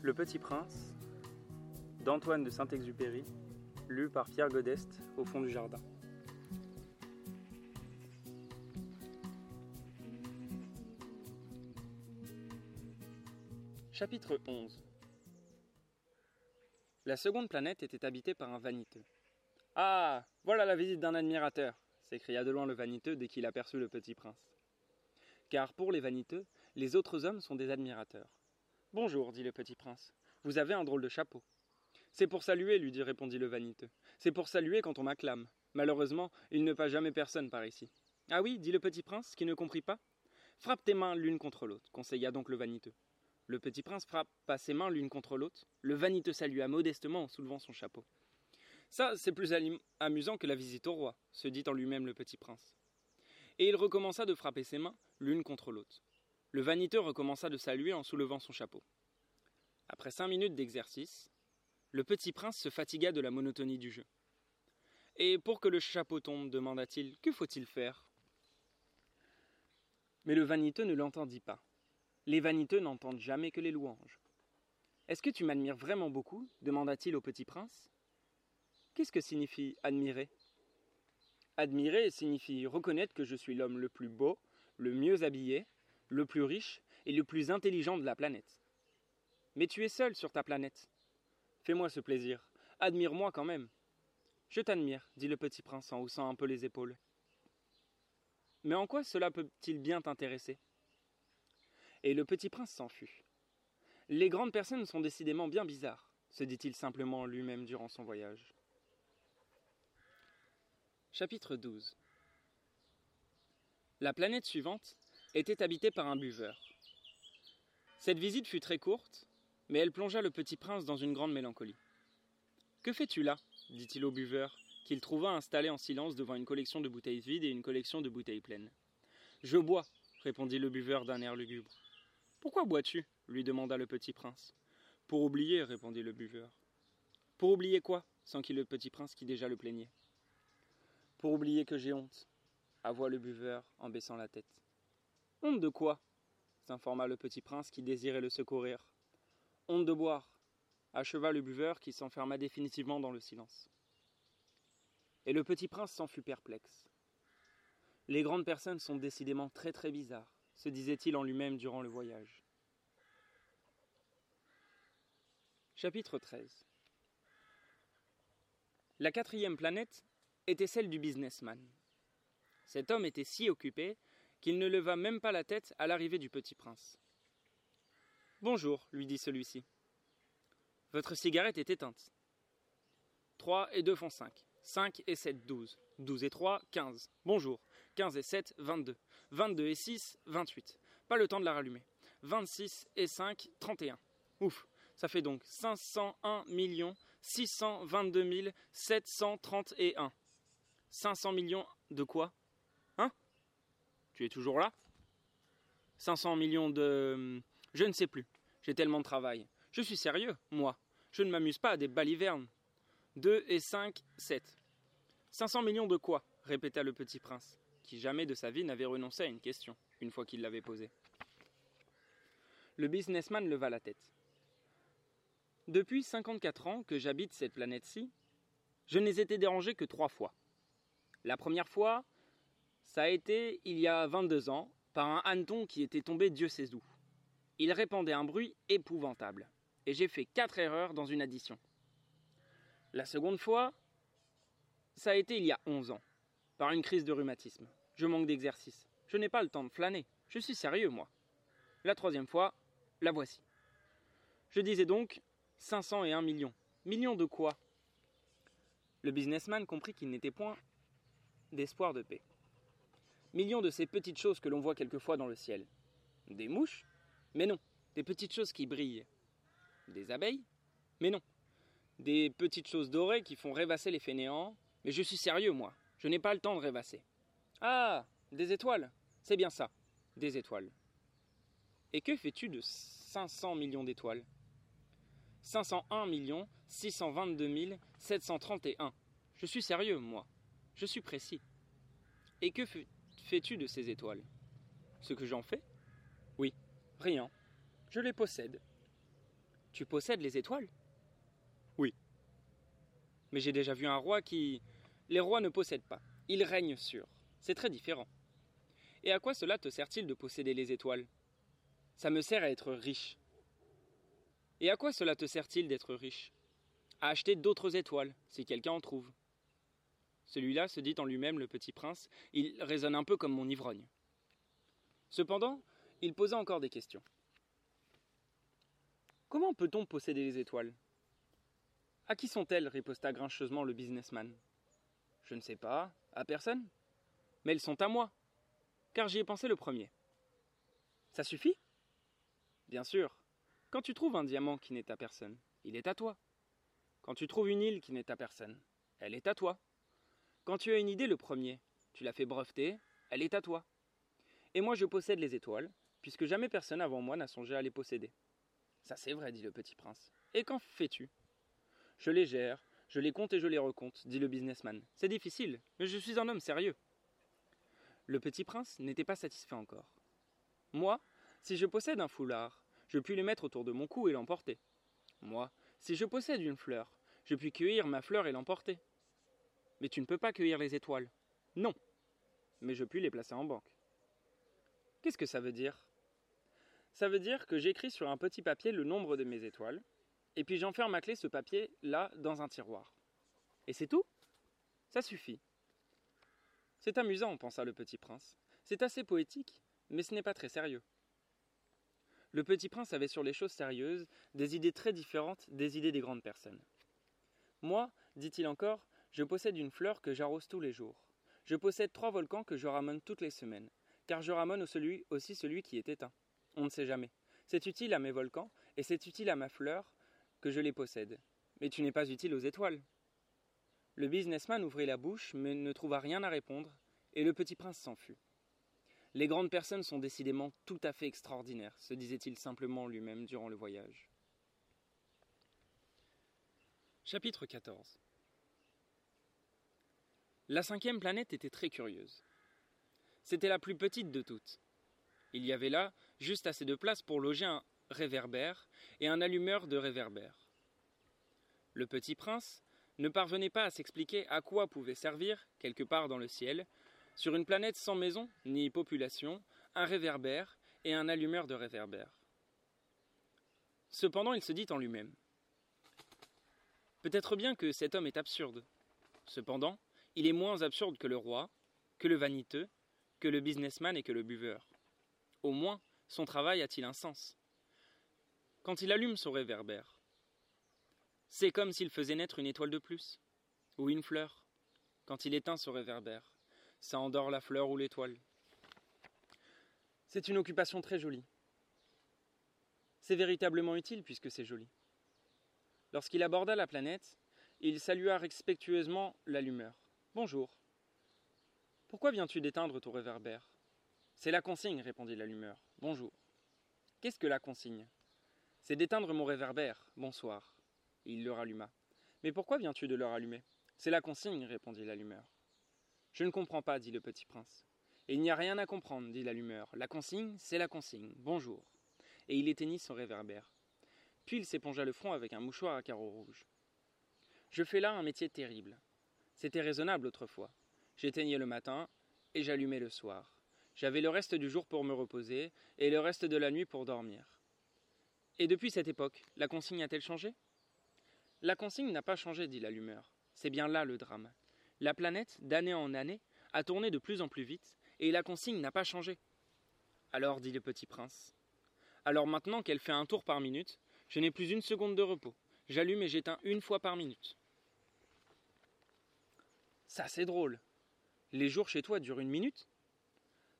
Le Petit Prince d'Antoine de Saint-Exupéry, lu par Pierre Godeste au fond du jardin. Chapitre 11 La seconde planète était habitée par un vaniteux. Ah Voilà la visite d'un admirateur s'écria de loin le vaniteux dès qu'il aperçut le petit prince. Car pour les vaniteux, les autres hommes sont des admirateurs. Bonjour, dit le petit prince. Vous avez un drôle de chapeau. C'est pour saluer, lui dit répondit le vaniteux. C'est pour saluer quand on m'acclame. Malheureusement, il ne passe jamais personne par ici. Ah oui, dit le petit prince, qui ne comprit pas. Frappe tes mains l'une contre l'autre, conseilla donc le vaniteux. Le petit prince frappa ses mains l'une contre l'autre. Le vaniteux salua modestement en soulevant son chapeau. Ça, c'est plus amusant que la visite au roi, se dit en lui-même le petit prince. Et il recommença de frapper ses mains l'une contre l'autre. Le vaniteux recommença de saluer en soulevant son chapeau. Après cinq minutes d'exercice, le petit prince se fatigua de la monotonie du jeu. Et pour que le chapeau tombe, demanda-t-il, que faut-il faire? Mais le vaniteux ne l'entendit pas. Les vaniteux n'entendent jamais que les louanges. Est-ce que tu m'admires vraiment beaucoup? demanda-t-il au petit prince. Qu'est-ce que signifie admirer Admirer signifie reconnaître que je suis l'homme le plus beau, le mieux habillé, le plus riche et le plus intelligent de la planète. Mais tu es seul sur ta planète. Fais-moi ce plaisir, admire-moi quand même. Je t'admire, dit le petit prince en haussant un peu les épaules. Mais en quoi cela peut-il bien t'intéresser? Et le petit prince s'en fut. Les grandes personnes sont décidément bien bizarres, se dit-il simplement lui-même durant son voyage. Chapitre 12 La planète suivante était habitée par un buveur. Cette visite fut très courte, mais elle plongea le petit prince dans une grande mélancolie. Que fais-tu là? dit-il au buveur, qu'il trouva installé en silence devant une collection de bouteilles vides et une collection de bouteilles pleines. Je bois, répondit le buveur d'un air lugubre. Pourquoi bois-tu? lui demanda le petit prince. Pour oublier, répondit le buveur. Pour oublier quoi? s'enquit le petit prince qui déjà le plaignait. Pour oublier que j'ai honte, avoua le buveur en baissant la tête. Honte de quoi? s'informa le petit prince qui désirait le secourir. Honte de boire, acheva le buveur qui s'enferma définitivement dans le silence. Et le petit prince s'en fut perplexe. Les grandes personnes sont décidément très très bizarres, se disait-il en lui-même durant le voyage. Chapitre 13 La quatrième planète était celle du businessman. Cet homme était si occupé qu'il ne leva même pas la tête à l'arrivée du petit prince. Bonjour, lui dit celui-ci. Votre cigarette est éteinte. Trois et deux font cinq. Cinq et sept, douze. Douze et trois, quinze. Bonjour. Quinze et sept, vingt-deux. Vingt-deux et six, vingt-huit. Pas le temps de la rallumer. Vingt-six et cinq, trente et un. Ouf. Ça fait donc cinq cent un millions six cent vingt-deux mille sept cent trente et un. 500 millions de quoi? Tu es toujours là 500 millions de... Je ne sais plus. J'ai tellement de travail. Je suis sérieux, moi. Je ne m'amuse pas à des balivernes. 2 et 5, 7. 500 millions de quoi? répéta le petit prince, qui jamais de sa vie n'avait renoncé à une question, une fois qu'il l'avait posée. Le businessman leva la tête. Depuis 54 ans que j'habite cette planète-ci, je n'ai été dérangé que trois fois. La première fois, ça a été il y a 22 ans, par un hanneton qui était tombé Dieu sait où. Il répandait un bruit épouvantable, et j'ai fait quatre erreurs dans une addition. La seconde fois, ça a été il y a 11 ans, par une crise de rhumatisme. Je manque d'exercice. Je n'ai pas le temps de flâner. Je suis sérieux, moi. La troisième fois, la voici. Je disais donc 501 millions. Millions de quoi? Le businessman comprit qu'il n'était point d'espoir de paix. Millions de ces petites choses que l'on voit quelquefois dans le ciel. Des mouches Mais non, des petites choses qui brillent. Des abeilles Mais non. Des petites choses dorées qui font rêvasser les fainéants. Mais je suis sérieux, moi. Je n'ai pas le temps de rêvasser. Ah Des étoiles C'est bien ça. Des étoiles. Et que fais-tu de 500 millions d'étoiles? 501 millions 622 731. Je suis sérieux, moi. Je suis précis. Et que fais-tu de ces étoiles? Ce que j'en fais? Oui, rien. Je les possède. Tu possèdes les étoiles? Oui. Mais j'ai déjà vu un roi qui. Les rois ne possèdent pas, ils règnent sur. C'est très différent. Et à quoi cela te sert-il de posséder les étoiles? Ça me sert à être riche. Et à quoi cela te sert-il d'être riche? À acheter d'autres étoiles, si quelqu'un en trouve. Celui-là se dit en lui-même le petit prince, il raisonne un peu comme mon ivrogne. Cependant, il posa encore des questions. Comment peut-on posséder les étoiles? À qui sont-elles? riposta grincheusement le businessman. Je ne sais pas, à personne. Mais elles sont à moi, car j'y ai pensé le premier. Ça suffit? Bien sûr. Quand tu trouves un diamant qui n'est à personne, il est à toi. Quand tu trouves une île qui n'est à personne, elle est à toi. Quand tu as une idée le premier, tu l'as fait breveter, elle est à toi. Et moi je possède les étoiles, puisque jamais personne avant moi n'a songé à les posséder. Ça c'est vrai, dit le petit prince. Et qu'en fais-tu? Je les gère, je les compte et je les recompte, dit le businessman. C'est difficile, mais je suis un homme sérieux. Le petit prince n'était pas satisfait encore. Moi, si je possède un foulard, je puis le mettre autour de mon cou et l'emporter. Moi, si je possède une fleur, je puis cueillir ma fleur et l'emporter. Mais tu ne peux pas cueillir les étoiles. Non. Mais je puis les placer en banque. Qu'est-ce que ça veut dire? Ça veut dire que j'écris sur un petit papier le nombre de mes étoiles, et puis j'enferme à clé ce papier là dans un tiroir. Et c'est tout? Ça suffit. C'est amusant, pensa le petit prince. C'est assez poétique, mais ce n'est pas très sérieux. Le petit prince avait sur les choses sérieuses des idées très différentes des idées des grandes personnes. Moi, dit-il encore, je possède une fleur que j'arrose tous les jours. Je possède trois volcans que je ramène toutes les semaines, car je ramène aussi celui qui est éteint. On ne sait jamais. C'est utile à mes volcans, et c'est utile à ma fleur que je les possède. Mais tu n'es pas utile aux étoiles. Le businessman ouvrit la bouche, mais ne trouva rien à répondre, et le petit prince s'en fut. Les grandes personnes sont décidément tout à fait extraordinaires, se disait-il simplement lui-même durant le voyage. Chapitre 14 la cinquième planète était très curieuse. C'était la plus petite de toutes. Il y avait là juste assez de place pour loger un réverbère et un allumeur de réverbère. Le petit prince ne parvenait pas à s'expliquer à quoi pouvait servir, quelque part dans le ciel, sur une planète sans maison ni population, un réverbère et un allumeur de réverbère. Cependant, il se dit en lui-même Peut-être bien que cet homme est absurde. Cependant, il est moins absurde que le roi, que le vaniteux, que le businessman et que le buveur. Au moins, son travail a-t-il un sens Quand il allume son réverbère, c'est comme s'il faisait naître une étoile de plus, ou une fleur. Quand il éteint son réverbère, ça endort la fleur ou l'étoile. C'est une occupation très jolie. C'est véritablement utile puisque c'est joli. Lorsqu'il aborda la planète, il salua respectueusement l'allumeur. Bonjour. Pourquoi viens-tu d'éteindre ton réverbère? C'est la consigne, répondit l'allumeur. Bonjour. Qu'est-ce que la consigne? C'est d'éteindre mon réverbère. Bonsoir. il le ralluma. Mais pourquoi viens-tu de le rallumer? C'est la consigne, répondit l'allumeur. Je ne comprends pas, dit le petit prince. Et il n'y a rien à comprendre, dit l'allumeur. La consigne, c'est la consigne. Bonjour. Et il éteignit son réverbère. Puis il s'épongea le front avec un mouchoir à carreaux rouges. Je fais là un métier terrible. C'était raisonnable autrefois. J'éteignais le matin et j'allumais le soir. J'avais le reste du jour pour me reposer et le reste de la nuit pour dormir. Et depuis cette époque, la consigne a-t-elle changé? La consigne n'a pas changé, dit l'allumeur. C'est bien là le drame. La planète, d'année en année, a tourné de plus en plus vite, et la consigne n'a pas changé. Alors, dit le petit prince. Alors maintenant qu'elle fait un tour par minute, je n'ai plus une seconde de repos. J'allume et j'éteins une fois par minute. Ça, c'est drôle. Les jours chez toi durent une minute?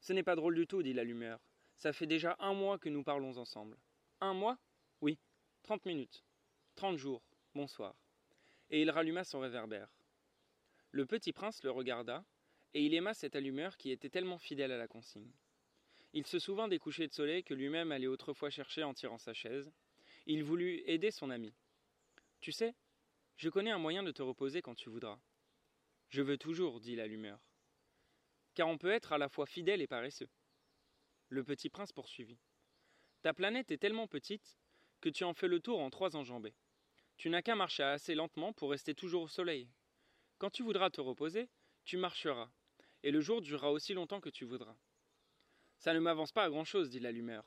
Ce n'est pas drôle du tout, dit l'allumeur. Ça fait déjà un mois que nous parlons ensemble. Un mois? Oui, trente minutes. Trente jours. Bonsoir. Et il ralluma son réverbère. Le petit prince le regarda, et il aima cette allumeur qui était tellement fidèle à la consigne. Il se souvint des couchers de soleil que lui-même allait autrefois chercher en tirant sa chaise. Il voulut aider son ami. Tu sais, je connais un moyen de te reposer quand tu voudras. Je veux toujours, dit l'allumeur. Car on peut être à la fois fidèle et paresseux. Le petit prince poursuivit. Ta planète est tellement petite que tu en fais le tour en trois enjambées. Tu n'as qu'à marcher assez lentement pour rester toujours au soleil. Quand tu voudras te reposer, tu marcheras, et le jour durera aussi longtemps que tu voudras. Ça ne m'avance pas à grand chose, dit l'allumeur.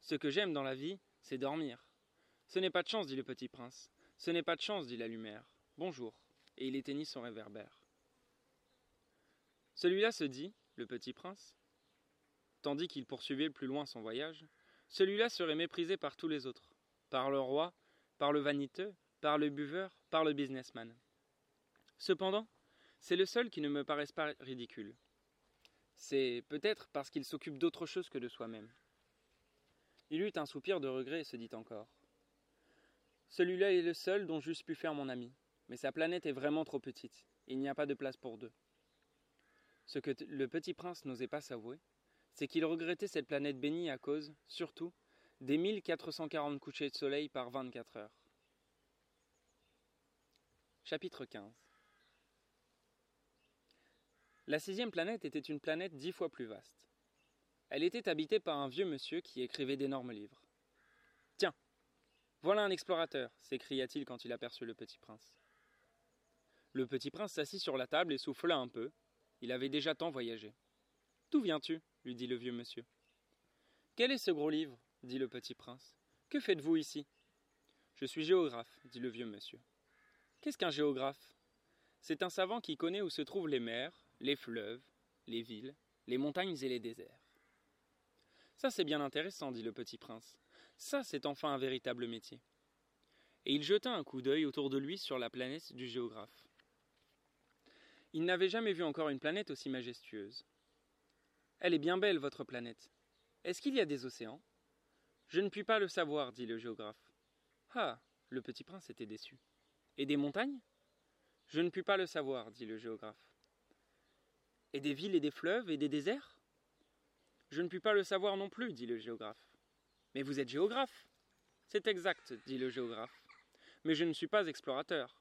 Ce que j'aime dans la vie, c'est dormir. Ce n'est pas de chance, dit le petit prince. Ce n'est pas de chance, dit l'allumeur. Bonjour. Et il éteignit son réverbère. Celui-là se dit, le petit prince, tandis qu'il poursuivait plus loin son voyage, celui-là serait méprisé par tous les autres, par le roi, par le vaniteux, par le buveur, par le businessman. Cependant, c'est le seul qui ne me paraisse pas ridicule. C'est peut-être parce qu'il s'occupe d'autre chose que de soi-même. Il eut un soupir de regret et se dit encore. Celui-là est le seul dont j'eusse pu faire mon ami, mais sa planète est vraiment trop petite, il n'y a pas de place pour deux. Ce que le petit prince n'osait pas s'avouer, c'est qu'il regrettait cette planète bénie à cause, surtout, des 1440 couchers de soleil par 24 heures. Chapitre 15 La sixième planète était une planète dix fois plus vaste. Elle était habitée par un vieux monsieur qui écrivait d'énormes livres. Tiens, voilà un explorateur, s'écria-t-il quand il aperçut le petit prince. Le petit prince s'assit sur la table et souffla un peu. Il avait déjà tant voyagé. D'où viens-tu lui dit le vieux monsieur. Quel est ce gros livre dit le petit prince. Que faites-vous ici? Je suis géographe, dit le vieux monsieur. Qu'est-ce qu'un géographe? C'est un savant qui connaît où se trouvent les mers, les fleuves, les villes, les montagnes et les déserts. Ça c'est bien intéressant, dit le petit prince. Ça c'est enfin un véritable métier. Et il jeta un coup d'œil autour de lui sur la planète du géographe. Il n'avait jamais vu encore une planète aussi majestueuse. Elle est bien belle, votre planète. Est-ce qu'il y a des océans? Je ne puis pas le savoir, dit le géographe. Ah le petit prince était déçu. Et des montagnes? Je ne puis pas le savoir, dit le géographe. Et des villes et des fleuves et des déserts? Je ne puis pas le savoir non plus, dit le géographe. Mais vous êtes géographe? C'est exact, dit le géographe. Mais je ne suis pas explorateur.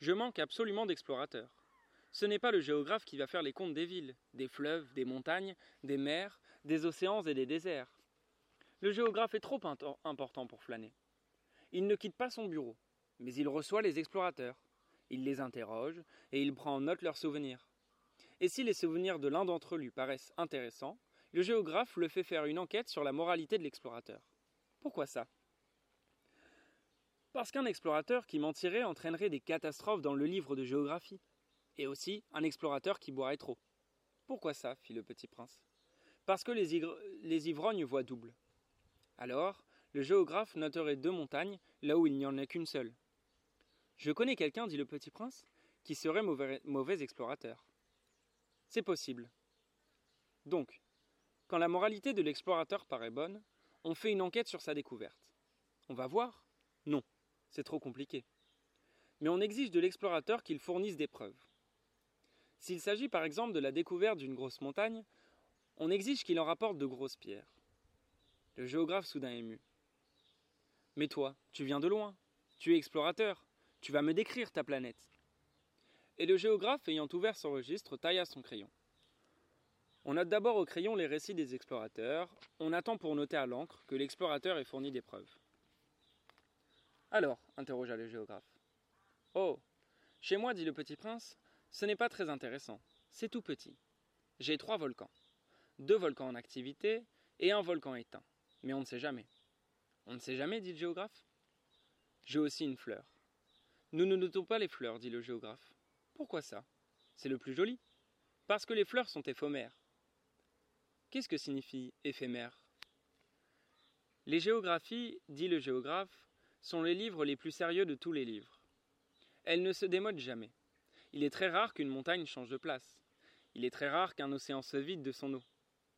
Je manque absolument d'explorateurs. Ce n'est pas le géographe qui va faire les comptes des villes, des fleuves, des montagnes, des mers, des océans et des déserts. Le géographe est trop important pour flâner. Il ne quitte pas son bureau, mais il reçoit les explorateurs. Il les interroge et il prend en note leurs souvenirs. Et si les souvenirs de l'un d'entre eux lui paraissent intéressants, le géographe le fait faire une enquête sur la moralité de l'explorateur. Pourquoi ça? Parce qu'un explorateur qui mentirait entraînerait des catastrophes dans le livre de géographie, et aussi un explorateur qui boirait trop. Pourquoi ça fit le petit prince? Parce que les, ivrognes voient double. Alors, le géographe noterait deux montagnes là où il n'y en a qu'une seule. Je connais quelqu'un, dit le petit prince, qui serait mauvais explorateur. C'est possible. Donc, quand la moralité de l'explorateur paraît bonne, on fait une enquête sur sa découverte. On va voir? Non, c'est trop compliqué. Mais on exige de l'explorateur qu'il fournisse des preuves. S'il s'agit par exemple de la découverte d'une grosse montagne, on exige qu'il en rapporte de grosses pierres. Le géographe soudain ému. Mais toi, tu viens de loin, tu es explorateur, tu vas me décrire ta planète. Et le géographe, ayant ouvert son registre, tailla son crayon. On note d'abord au crayon les récits des explorateurs, on attend pour noter à l'encre que l'explorateur ait fourni des preuves. Alors, interrogea le géographe. Oh, chez moi, dit le petit prince, ce n'est pas très intéressant, c'est tout petit. J'ai trois volcans, deux volcans en activité et un volcan éteint, mais on ne sait jamais. On ne sait jamais, dit le géographe. J'ai aussi une fleur. Nous ne notons pas les fleurs, dit le géographe. Pourquoi ça? C'est le plus joli. Parce que les fleurs sont éphémères. Qu'est-ce que signifie éphémère? Les géographies, dit le géographe, sont les livres les plus sérieux de tous les livres. Elles ne se démodent jamais. Il est très rare qu'une montagne change de place. Il est très rare qu'un océan se vide de son eau.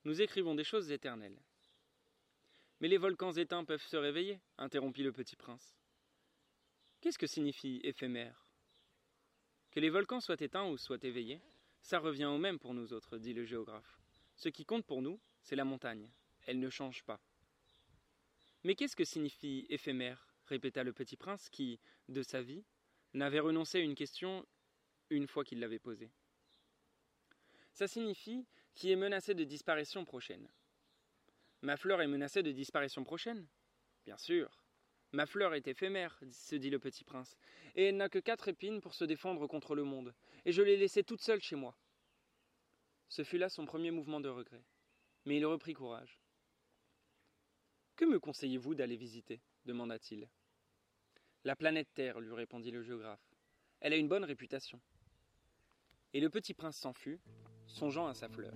Nous écrivons des choses éternelles. Mais les volcans éteints peuvent se réveiller, interrompit le petit prince. Qu'est-ce que signifie éphémère? Que les volcans soient éteints ou soient éveillés, ça revient au même pour nous autres, dit le géographe. Ce qui compte pour nous, c'est la montagne. Elle ne change pas. Mais qu'est-ce que signifie éphémère? répéta le petit prince qui, de sa vie, n'avait renoncé à une question une fois qu'il l'avait posée. Ça signifie qui est menacé de disparition prochaine. Ma fleur est menacée de disparition prochaine Bien sûr. Ma fleur est éphémère, se dit le petit prince, et elle n'a que quatre épines pour se défendre contre le monde, et je l'ai laissée toute seule chez moi. Ce fut là son premier mouvement de regret, mais il reprit courage. Que me conseillez-vous d'aller visiter demanda-t-il. La planète Terre, lui répondit le géographe. Elle a une bonne réputation. Et le petit prince s'en fut, songeant à sa fleur.